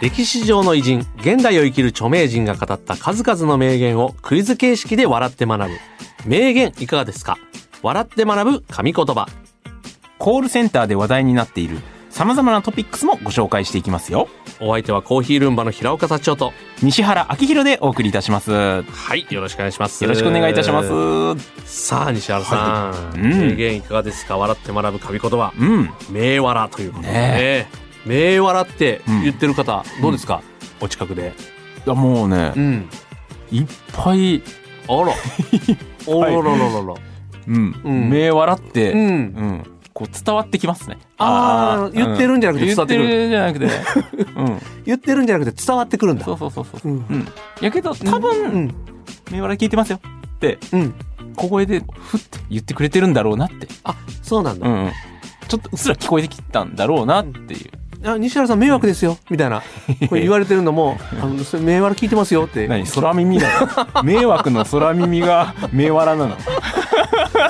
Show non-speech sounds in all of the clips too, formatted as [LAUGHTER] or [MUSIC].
歴史上の偉人現代を生きる著名人が語った数々の名言をクイズ形式で笑って学ぶ。名言いかがですか？笑って学ぶ神言葉。コールセンターで話題になっている様々なトピックスもご紹介していきますよ。お相手はコーヒールンバの平岡社長と。西原明宏でお送りいたします。よはいよろしくお願いします。ろしくお願いいたします。さあ西原さん、はい。うん。名言いかがですか？笑って学ぶ神言葉。うん。名笑ということでね。ね名笑って言ってる方、どうですか、お近くで。いやもうねう、ん。いっぱい、あら。[LAUGHS] おららららら。うん、うん。目笑って、ううん。ん、こう伝わってきますね。あー言ってるんじゃなくて伝わってくる。言ってるんじゃなくて、[LAUGHS] うん。言ってるんじゃなくて伝わってくるんだ。そうそうそうそう。う。ん。うん。やけど、多分、うん。目笑い聞いてますよって、うん。小声で、ふって言ってくれてるんだろうなって。あそうなんだ、うんうん。ちょっとうっすら聞こえてきたんだろうなっていう。あ西原さん迷惑ですよみたいなこれ言われてるのも [LAUGHS] あのそれ迷惑聞いてますよって。何空耳だよ。[LAUGHS] 迷惑の空耳が目笑なの？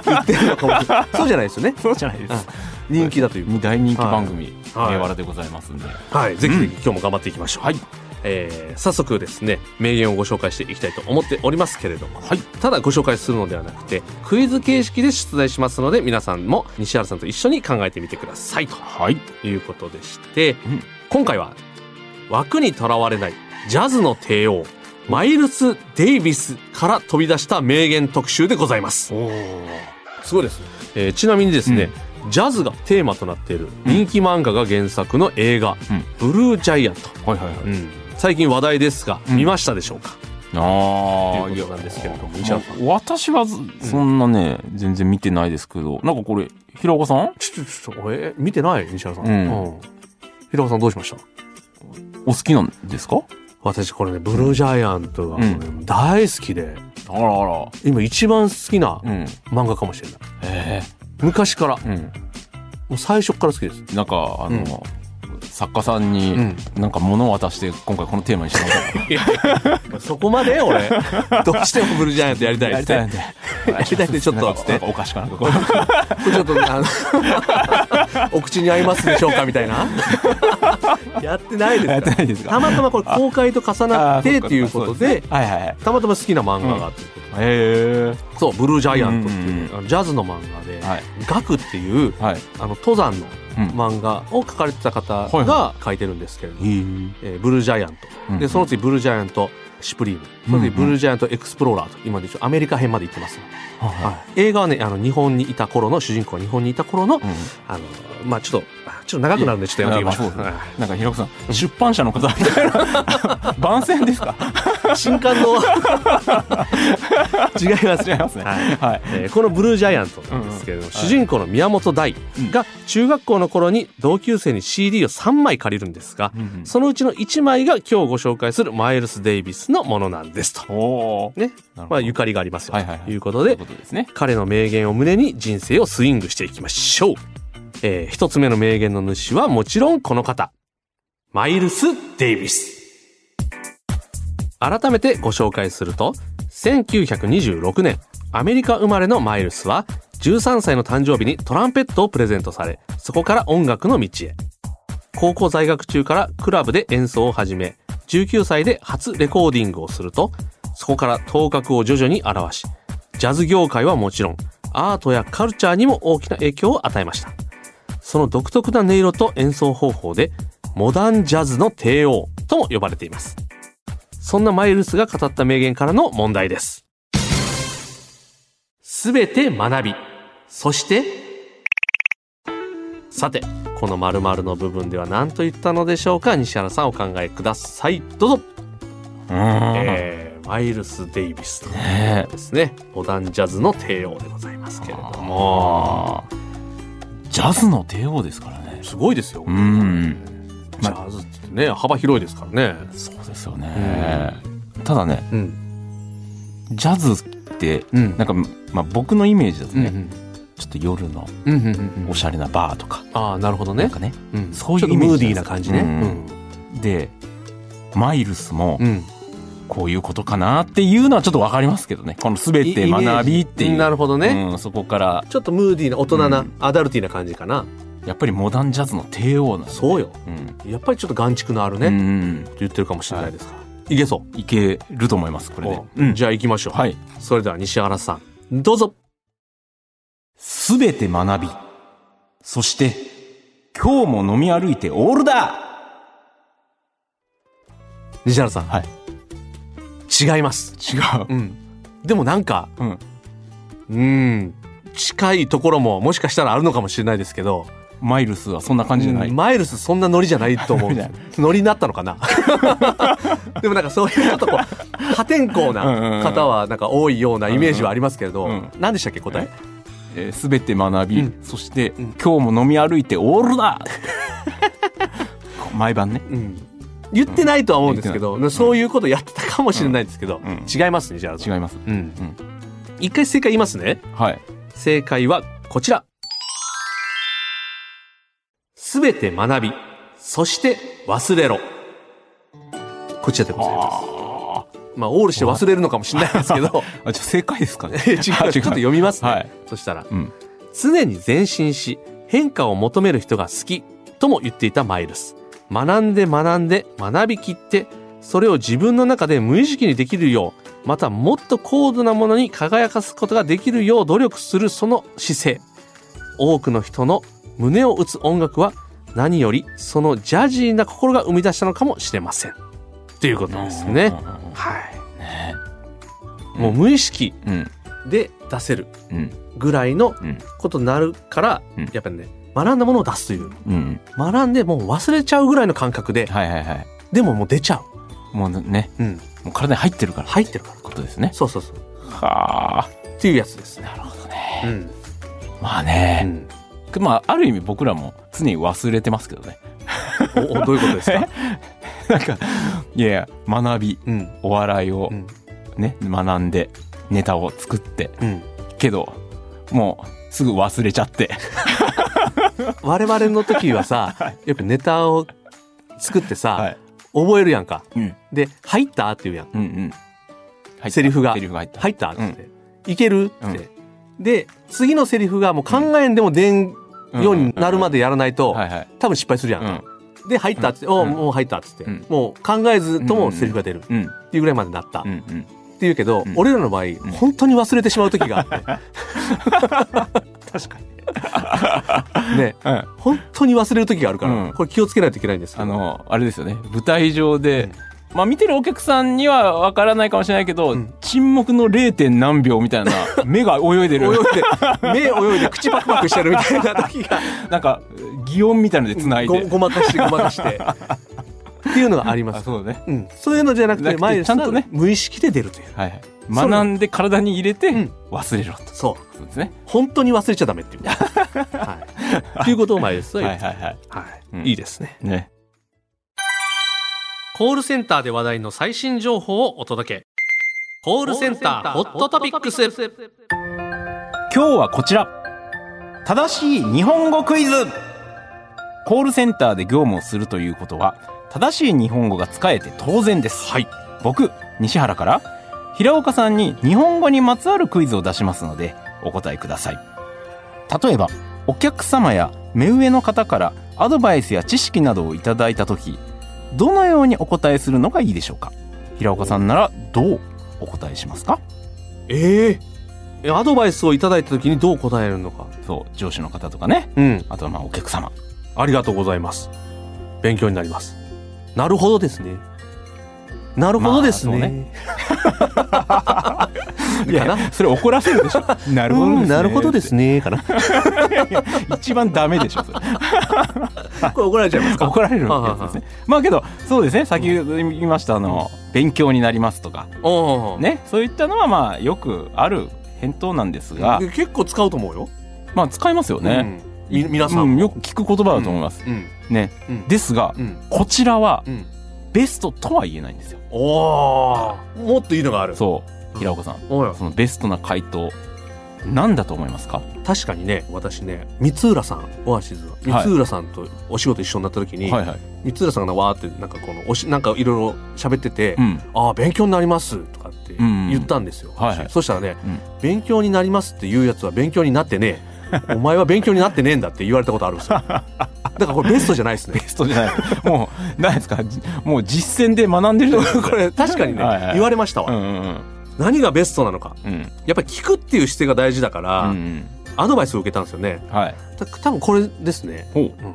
言ってるのかもしれない。[LAUGHS] そうじゃないですよね。そうじゃないです。人気だという。大人気番組、はい。目笑でございますんで。はい。ぜひぜひ今日も頑張っていきましょう、はい。えー早速ですね名言をご紹介していきたいと思っておりますけれども、はい。ただご紹介するのではなくてクイズ形式で出題しますので皆さんも西原さんと一緒に考えてみてください。とはい。いうことでして、ん。今回は枠にとらわれないジャズの帝王マイルス・デイビスから飛び出した名言特集でございます。おお。すごいですね、えーちなみにですね、ジャズがテーマとなっている人気漫画が原作の映画うん「ブルージャイアント。はいはいはい。」うん最近話題ですが、うん。見ましたでしょうか？ああ、ということなんですけれども。いや西原さんまあ。私はずそんなね、全然見てないですけど、なんかこれ、平岡さん？ちょちょちょえ？ー見てない？西原さん、うん。平岡さんどうしました？お好きなんですか？私これねブルージャイアントが、ね大好きで。あらあら。今一番好きなうん。漫画かもしれない。え昔から。えうん。もう最初から好きです。なんか、あの、作家さんにうん、なんか物を渡して、今回このテーマにしてもらった [LAUGHS] そこまで？俺。どうしてもブルージャイアントやりたいやりたいんで。やりたいんでちょっとお菓子かなんかこれちょっとあの [LAUGHS] お口に合いますでしょうかみたいな。やってないですやか？たまたまこれ公開と重なってっていうことではいはいはい。たまたま好きな漫画がって。そうブルージャイアントっていう、ジャズの漫画ではい「ガク」っていうえ。はい。あの登山のうん。漫画を描かれてた方はいはが書いてるんですけれども、へえ。えーブルージャイアント、うんでその次ブルージャイアントシュプリーム。その次ブルージャイアントエクスプローラーと今で一応アメリカ編まで行ってます、はい、映画はねあの日本にいた頃の主人公が日本にいた頃の、うんあのまあちょっとあちょっと長くなるんでちょっとやめていきましょうまなんか平子さん、出版社の方みたいな。[LAUGHS] 番宣ですか？新刊の。[LAUGHS] 違います。違いますね。はい。はい。えーこのブルージャイアントなんですけれども、主人公の宮本大が中学校の頃に同級生に CD を3枚借りるんですが、そのうちの1枚が今日ご紹介するマイルス・デイビスのものなんですと。おおね。まあ、ゆかりがありますよ。はいはいはい。ということでという、ことですね。彼の名言を胸に人生をスイングしていきましょう。えー一つ目の名言の主はもちろんこの方。マイルス・デイビス。改めてご紹介すると、1926年、アメリカ生まれのマイルスは、13歳の誕生日にトランペットをプレゼントされ、そこから音楽の道へ。高校在学中からクラブで演奏を始め、19歳で初レコーディングをすると、そこから頭角を徐々に現し、ジャズ業界はもちろん、アートやカルチャーにも大きな影響を与えました。その独特な音色と演奏方法で、モダンジャズの帝王とも呼ばれています。そんなマイルスが語った名言からの問題です。すべて学び、そして、さて、この〇〇の部分では何と言ったのでしょうか？西原さんお考えください。どうぞ。うえーマイルス・デイビスとねですね。モダンジャズの帝王でございますけれども。ジャズの帝王ですからね。すごいですよ。うん。ジャズってね幅広いですからね。そうですよね、ただねうん。ジャズってうん。なんか、まあ、僕のイメージだとね、うんうん。ちょっと夜のおしゃれなバーとか、ああなるほどね。なんかね。うん。そういうムーディーな感じね。うん。でマイルスもうんうんこういうことかなっていうのはちょっとわかりますけどね。この全て学びっていう。なるほどね、うん、そこから。ちょっとムーディーな大人な、うん。アダルティーな感じかな。やっぱりモダンジャズの帝王なんそうよ。うん。やっぱりちょっと眼蓄のあるね、ってうん。言ってるかもしれないですから、い、けそう。いけると思いますこれで。お、う。ん。じゃあ行きましょう、はい。それでは西原さん。どうぞ。すべて学び。そして今日も飲み歩いてオールだ。西原さん。はい違います。違う。うん。でもなんかうん。うん。近いところももしかしたらあるのかもしれないですけどマイルスはそんな感じじゃない、うんマイルスそんなノリじゃないと思う。[LAUGHS] ノリになったのかな？[LAUGHS] でもなんかそういうちょっとこう破天荒な方はなんか多いようなイメージはありますけれど、うんうん何でしたっけ答え、えー、すべて学び、うん。そして、うん。今日も飲み歩いてオールだ。[LAUGHS] 毎晩ね。うん言ってないとは思うんですけど、そういうことやってたかもしれないですけど、うん。違いますねじゃあ。違います。うん、一回正解言いますね。はい。正解はこちら。すべて学びそして忘れろ。こちらでございますまあオールして忘れるのかもしれないですけど。[LAUGHS] あじゃあ正解ですかね。[LAUGHS] 違う。ちょっと読みますね、はい。そしたらうん。常に前進し変化を求める人が好きとも言っていたマイルス学んで学んで学びきってそれを自分の中で無意識にできるようまたもっと高度なものに輝かすことができるよう努力するその姿勢。多くの人の胸を打つ音楽は何よりそのジャジーな心が生み出したのかもしれません。ということですね。はい。ね。もう無意識うん。で出せるうん。ぐらいのうん。ことになるから、うん。やっぱりね学んだものを出すという。うん。学んでもう忘れちゃうぐらいの感覚で。はいはいはい。でももう出ちゃもうね。う、うん、もう体に入ってるから。入ってるから。ことですね。そうそうそう。はあ。っていうやつですね。なるほどうねん、まあうね、ん、まあある意味僕らも常に忘れてますけどね。おおどういうことですか？[LAUGHS] なんかいやいや学びうん。お笑いをうん。ね学んでネタを作って。うん。けどもうすぐ忘れちゃって我々の時はさ [LAUGHS] よくネタを作ってさ、はい。覚えるやんか。うん。で「入った?」って言うやん。うんうん。セリフが。セリフが入った「入った?」って言って「いける?」って、うん。で次のセリフがもう考えんでも出んようになるまでやらないと、多分失敗するやんか、で入ったって「おううんもう入った」っつって、うん。もう考えずともセリフが出る。っうん。ていうぐらいまでなった、うんうん。っていうけど、うん。俺らの場合、本当に忘れてしまう時があって。[LAUGHS] 確かにね。うん。本当に忘れる時があるから、うん。これ気をつけないといけないんですけどあのあれですよね。舞台上で、うん。まあ見てるお客さんにはわからないかもしれないけど、うん。沈黙の 0. 点何秒みたいな [LAUGHS] 目が泳いでる。泳いで目泳いで口パクパクしてるみたいな時が。[LAUGHS] なんか擬音みたいのでつないで、ごごまかしてごまかして。っていうのがあります、あそうだね。うん、そういうのじゃなくてて前ちゃんとね。無意識で出るという。はいはい学んで体に入れてうん忘れろと、そう。そうですね。本当に忘れちゃダメっていう、[LAUGHS] はい、っていうことを前です。とはいはいはい。はい。うん。いいですね。ね。コールセンターで話題の最新情報をお届け。コールセンターホットトピックス。今日はこちら。正しい日本語クイズ。コールセンターで業務をするということは正しい日本語が使えて当然です。はい。僕西原から平岡さんに日本語にまつわるクイズを出しますのでお答えください。例えばお客様や目上の方からアドバイスや知識などをいただいた時どのようにお答えするのがいいでしょうか？平岡さんならどうお答えしますか？ええアドバイスをいただいた時にどう答えるのか。そう上司の方とかね。うん。あとはまあお客様。ありがとうございます。勉強になります。なるほどですねなるほどですね,、[LAUGHS] いやなそれ怒らせるでしょ。なうんなるほどですねかな。[LAUGHS] 一番ダメでしょそれ。[LAUGHS] これ怒られちゃいますか？怒られるやつですね。まあけどそうですね。先ほど言いましたあの勉強になりますとか。ねそういったのはまあよくある返答なんですが。結構使うと思うよ。まあ使いますよね、み皆さんも。うんよく聞く言葉だと思います。うん。ね。うん。ですが、うん。こちらはうん。ベストとは言えないんですよ。おー。もっといいのがある。そう。平岡さん。おいそのベストな回答、何だと思いますか？確かにね私ね三浦さんオアシズのはい。三浦さんとお仕事一緒になった時に、はいはい。三浦さんがわーってなんかこのおしなんかいろいろ喋ってて、うん。ああ勉強になりますとかってうん。言ったんですよ、はいはい。そしたらね、うん。勉強になりますっていうやつは勉強になってねえ。お前は勉強になってねえんだって言われたことあるんですよ。[LAUGHS] だからこれベストじゃないですね。ベストじゃない。もう、何ですか？じもう実践で学んでるじゃないですか。[LAUGHS] これ確かにねはいはい言われましたわ、うんうん何がベストなのかうん。うん。やっぱり聞くっていう姿勢が大事だから、うんうん。アドバイスを受けたんですよねはい。た多分これですねほう。うん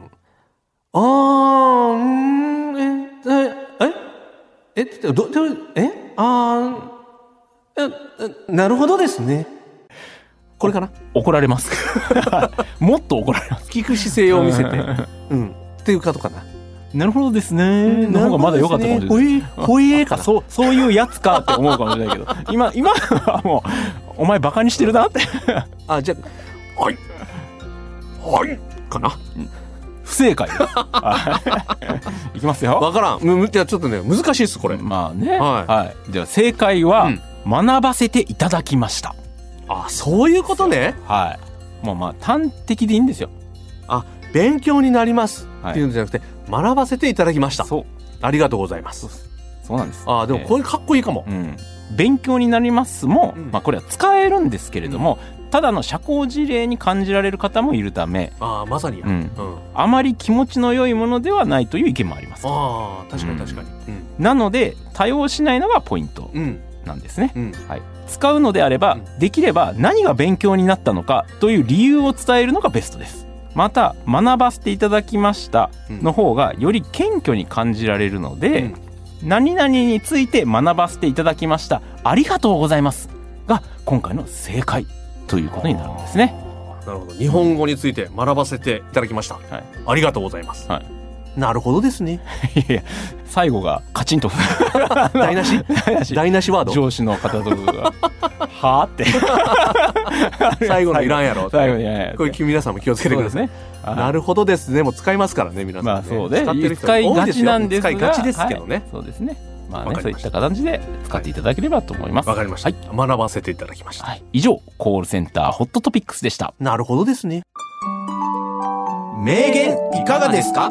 あー、ん、え、え、え、え、ど、ど、え、あえなるほどですね。これかな？怒られます。[LAUGHS] もっと怒られます。聞く姿勢を見せて。[LAUGHS] うん。っていうことかな。なるほどですね。の方がまだ良かったかもしれない。ほい、ほいえかな。そう、そういうやつかって思うかもしれないけど、今、今はもう、お前バカにしてるなって。あ、じゃあ、はい。はい。かな。不正解い [LAUGHS] いきますよ。わからん。む、むじゃあちょっとね、難しいです、これ。まあね。ははい。では正解は、うん学ばせていただきました。あ、そういうことね。はい。もうまあ端的でいいんですよ。あ、勉強になります。はいっていうんじゃなくて、学ばせていただきました。そう。ありがとうございます。そうなんです。あ、でもこれかっこいいかも。うん、勉強になりますも、うんまあ、これは使えるんですけれども、ただの社交辞令に感じられる方もいるためああ、まさにや。ううんん。あまり気持ちの良いものではないという意見もありますああ、確かに確かに。なので多用しないのがポイントうん。うん。なんですね、うん。はい、使うのであれば、うできれば何が勉強になったのかという理由を伝えるのがベストですまた学ばせていただきましたの方がより謙虚に感じられるので、うん。何々について学ばせていただきました。ありがとうございます。が今回の正解ということになるんですね。なるほど。日本語について学ばせていただきました。はい。ありがとうございます。はいなるほどですね。いやいや最後がカチンと。[LAUGHS] 台無し？台無し。台無しワード？上司の方とかが「[LAUGHS] はあ?」って。[LAUGHS] 最後のいらんやろ。最後にい。らんやろこれ皆さんも気をつけてください。ね。なるほどですね。もう使いますからね、皆さん、ね。まあそうで使ってる人使いですが多いよ使いが。ちですけどね。はい。そうですね。まあねそういった形で使っていただければと思います。わかりました、はい、学ばせていただきました。はい、以上コールセンターホットトピックスでした。なるほどですね。名言いかがですか？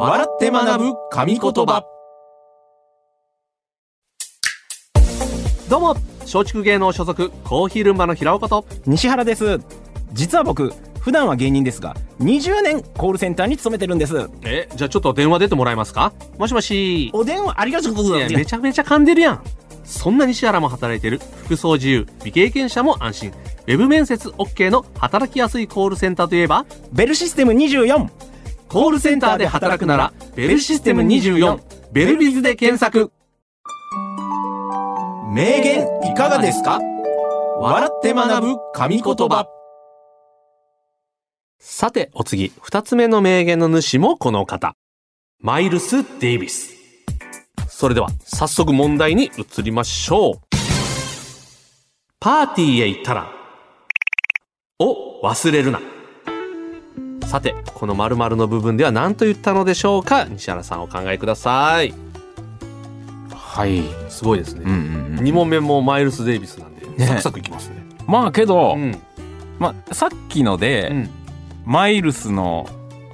笑って学ぶ神言葉。どうも、松竹芸能所属、コーヒールンバの平岡と、西原です。実は僕普段は芸人ですが20年コールセンターに勤めてるんです。え、じゃあちょっと電話出てもらえますか？もしもし。お電話ありがとうございます。めちゃめちゃ噛んでるやん。そんな西原も働いてる、服装自由、未経験者も安心。ウェブ面接 OK の働きやすいコールセンターといえば、ベルシステム24コールセンターで働くなら、ベルシステム24、ベルビズで検索。名言いかがですか？笑って学ぶ神言葉さて、お次、二つ目の名言の主もこの方。マイルス・デイビス。それでは、早速問題に移りましょう。パーティーへ行ったら、を忘れるな。さて、この〇〇の部分では何と言ったのでしょうか？西原さんお考えください。はいすごいですね。うんうんうん2問目もマイルス・デイビスなんで、ねサクサクいきますね。まあけど、うん。まあ、さっきので、うん。マイルスの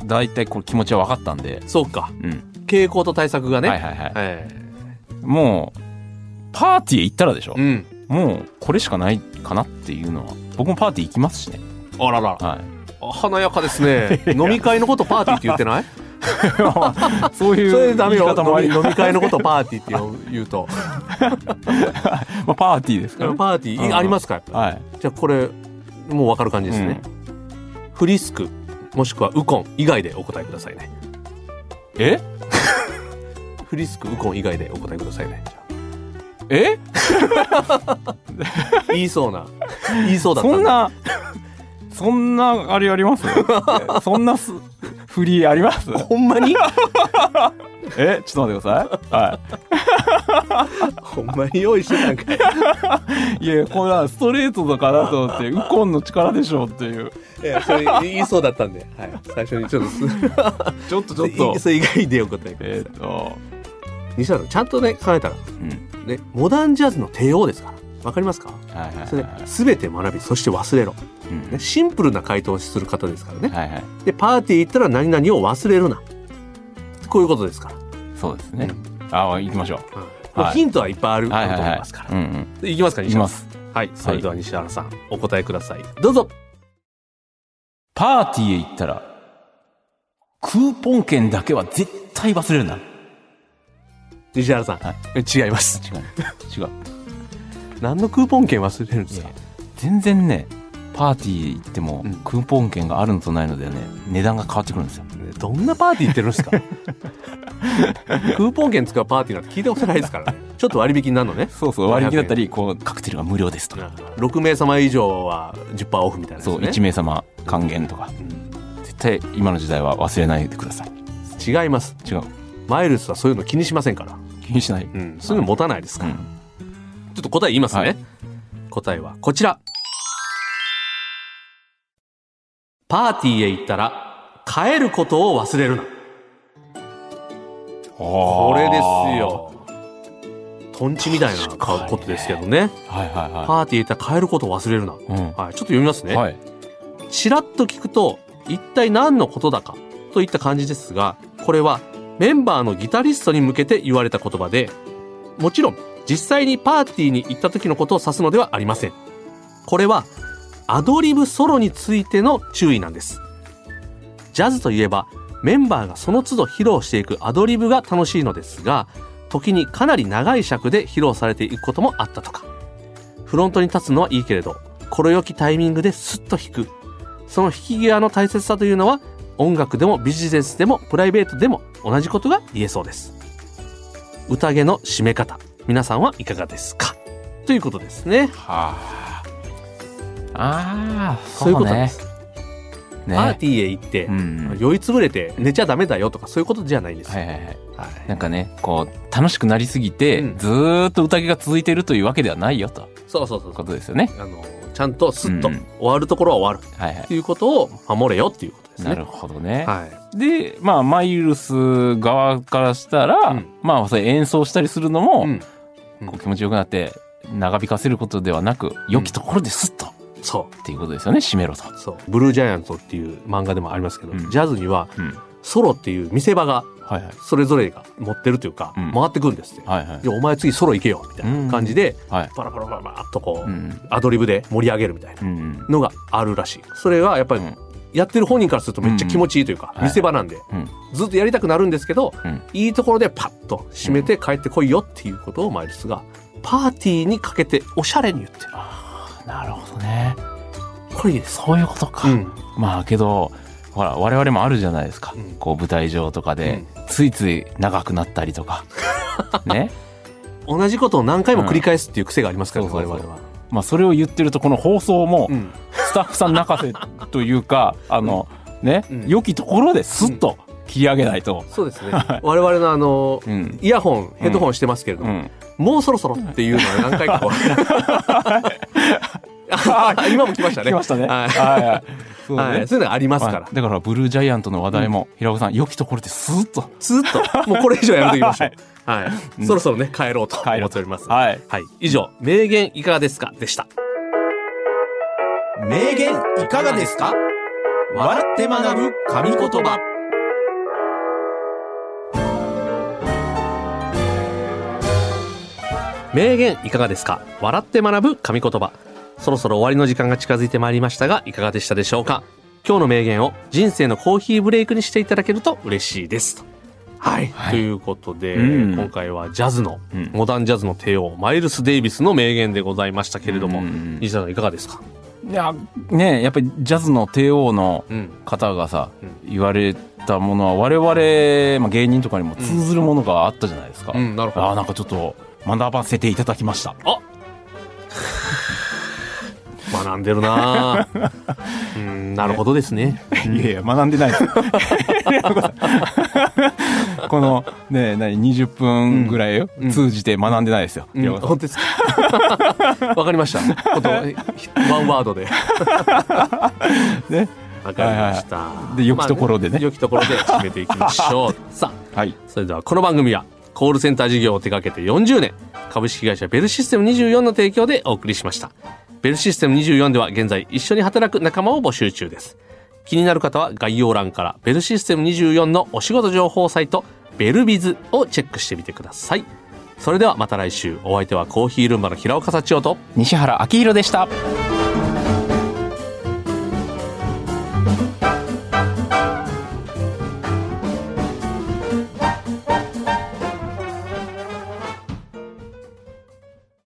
大体これ気持ちは分かったんで、そうか。うん傾向と対策がね。はいはいはい、えもうパーティーへ行ったらでしょえ、うん。もうこれしかないかなっていうのは僕もパーティー行きますしねあらら。はいあ華やかですね。[LAUGHS] 飲み会のことパーティーって言ってない？[LAUGHS] そういうそれダメよ。飲み会のことパーティーって言うと。[LAUGHS] まあ、パーティーですから、ね、パーティー、うんありますかはいじゃあこれ、もうわかる感じですね。フリスク、もしくはウコン以外でお答えくださいね。え？フリスク、ウコン以外でお答えくださいね。え？言いそうな。言いそうだったそんなそんなあれあります？[LAUGHS] そんなす振りあります？ほんまに？[LAUGHS] えちょっと待ってください。はい。[LAUGHS] ほんまに用意してたんかい。いやこれはストレートだからと思ってウコンの力でしょうっていう。いやそれ言いそうだったんで、はい、最初にちょっと。すちょっとちょっと。それ以外でお答えくださ。い、えっ、と。西田さんちゃんとね考えたら。うん。ねモダンジャズの帝王ですからわかりますか？はいはいそれはい全て学びそして忘れろ、うん。ね、シンプルな回答をする方ですからね。はいはい。でパーティー行ったら何々を忘れるな。こういうことですから、そうですね、ああ行きましょう。ん。はい。ヒントはいっぱいあると思いうはいはいはい。ますから、うんうん。でいきますか西田さん。行きます。はい。それでは西原さん、お答えください。どうぞ。パーティーへ行ったらクーポン券だけは絶対忘れるな。西原さん、はい。え違います。違う。違う何のクーポン券忘れるんですか？全然ねパーティー行っても、うん。クーポン券があるのとないのでね値段が変わってくるんですよ。どんなパーティー行ってるんですか？[LAUGHS] クーポン券使うパーティーなんて聞いたことないですからね。ちょっと割引になるのね。そうそう割引だったりこうカクテルが無料ですとか、6名様以上は10%オフみたいなやつそうね1名様還元とか。絶対今の時代は忘れないでください。違います。違う。マイルスはそういうの気にしませんから、気にしない、うん、そういうの持たないですから、うんちょっと答え言いますね、はい。答えはこちら。パーティーへ行ったら帰ることを忘れるな。これですよ。トンチみたいなことですけどね。はいはいはパーティーへ行ったら帰ることを忘れるな、い、うん。はい、ちょっと読みますね、はい。ちらっと聞くと一体何のことだかといった感じですがこれはメンバーのギタリストに向けて言われた言葉でもちろん実際にパーティーに行った時のことを指すのではありません。これはアドリブソロについての注意なんです。ジャズといえばメンバーがその都度披露していくアドリブが楽しいのですが時にかなり長い尺で披露されていくこともあったとか。フロントに立つのはいいけれど心よきタイミングでスッと弾く。その引き際の大切さというのは音楽でもビジネスでもプライベートでも同じことが言えそうです。宴の締め方。皆さんはいかがですか？ということですね。はあ。ああそういうことです、ね。パーティーへ行って、うん。酔いつぶれて寝ちゃダメだよとかそういうことじゃないんです。よ、はいはいはい。はい。なんかねこう楽しくなりすぎて、うん。ずーっと宴が続いてるというわけではないよと。そうそうそうことですよね。あのちゃんとスッとうん。終わるところは終わる。はいはっていうことを守れよっていうことですね。いなるほどね、はい。でまあマイルス側からしたら、うん。まあそれ演奏したりするのも、うんこう気持ちよくなって長引かせることではなく良きところでスッと。そっていうことですよね締めろと、うそう。ブルージャイアントっていう漫画でもありますけど、うん。ジャズにはうん、ソロっていう見せ場がはいはい。それぞれが持ってるというか、うん。回ってくるんですって。はいはい。でお前次ソロ行けよみたいな感じで、はい。パラパラパラパラっとこう、うん。アドリブで盛り上げるみたいなうんうん。のがあるらしい。それはやっぱりうんやってる本人からするとめっちゃ気持ちいいというか、うん見せ場なんで、うん。ずっとやりたくなるんですけど、うん。いいところでパッと締めて帰ってこいよっていうことをマイルスがパーティーにかけておしゃれに言ってる。なるほどね。これいいです。そういうことか、うん。まあけどほら我々もあるじゃないですか、うん。こう舞台上とかで、ついつい長くなったりとか。[LAUGHS] ね。同じことを何回も繰り返すっていう癖がありますから、我々は。まあそれを言ってるとこの放送もうん。スタッフさん泣かせというか [LAUGHS] あのね、うん。良きところでスッと切り上げないと、そうですね。我々のあの、うん。イヤホン、ヘッドホンしてますけれども、うん、もうそろそろっていうのは何回かこう。[LAUGHS] あ今も来ましたね。来ましたね。はい。はい。はいそうね。はい、そういうのがありますから。は。い。だからブルージャイアントの話題も、平岡さん良きところでスッと。ずっと、もうこれ以上やめときましょう。[LAUGHS] はい。うん。そろそろね、帰ろうと帰ろう思っております。はい。はい。以上、名言いかがですか？でした。名言いかがですか？笑って学ぶ神言葉。名言いかがですか？笑って学ぶ神言葉。そろそろ終わりの時間が近づいてまいりましたが、いかがでしたでしょうか？今日の名言を人生のコーヒーブレイクにしていただけると嬉しいです。はい。はい。ということで、うん。今回はジャズの、うん。モダンジャズの帝王、マイルス・デイビスの名言でございましたけれども、うん西田さんいかがですか？いやねやっぱりジャズの帝王のうん。方がさ、う言われたものは我々、まあ、芸人とかにも通ずるものがあったじゃないですか、うん、なるほど。ああなんかちょっと学ばせていただきました学んでるな。ぁ [LAUGHS] うん、なるほどですね。いやいや学んでないです。[LAUGHS] このね何20分ぐらいうん。通じて学んでないですよ、うん。平岡さん本当ですか？[LAUGHS] わかりました。ことワンワードで。ね。わかりました、で良きところでね。まあ良きところで締めていきましょう。さあはい。それではこの番組はコールセンター事業を手掛けて40年株式会社ベルシステム24の提供でお送りしましたベルシステム24では現在一緒に働く仲間を募集中です。気になる方は概要欄からベルシステム24のお仕事情報サイトベルビズをチェックしてみてください。それではまた来週。お相手はコーヒールンバの平岡幸男と西原明宏でした。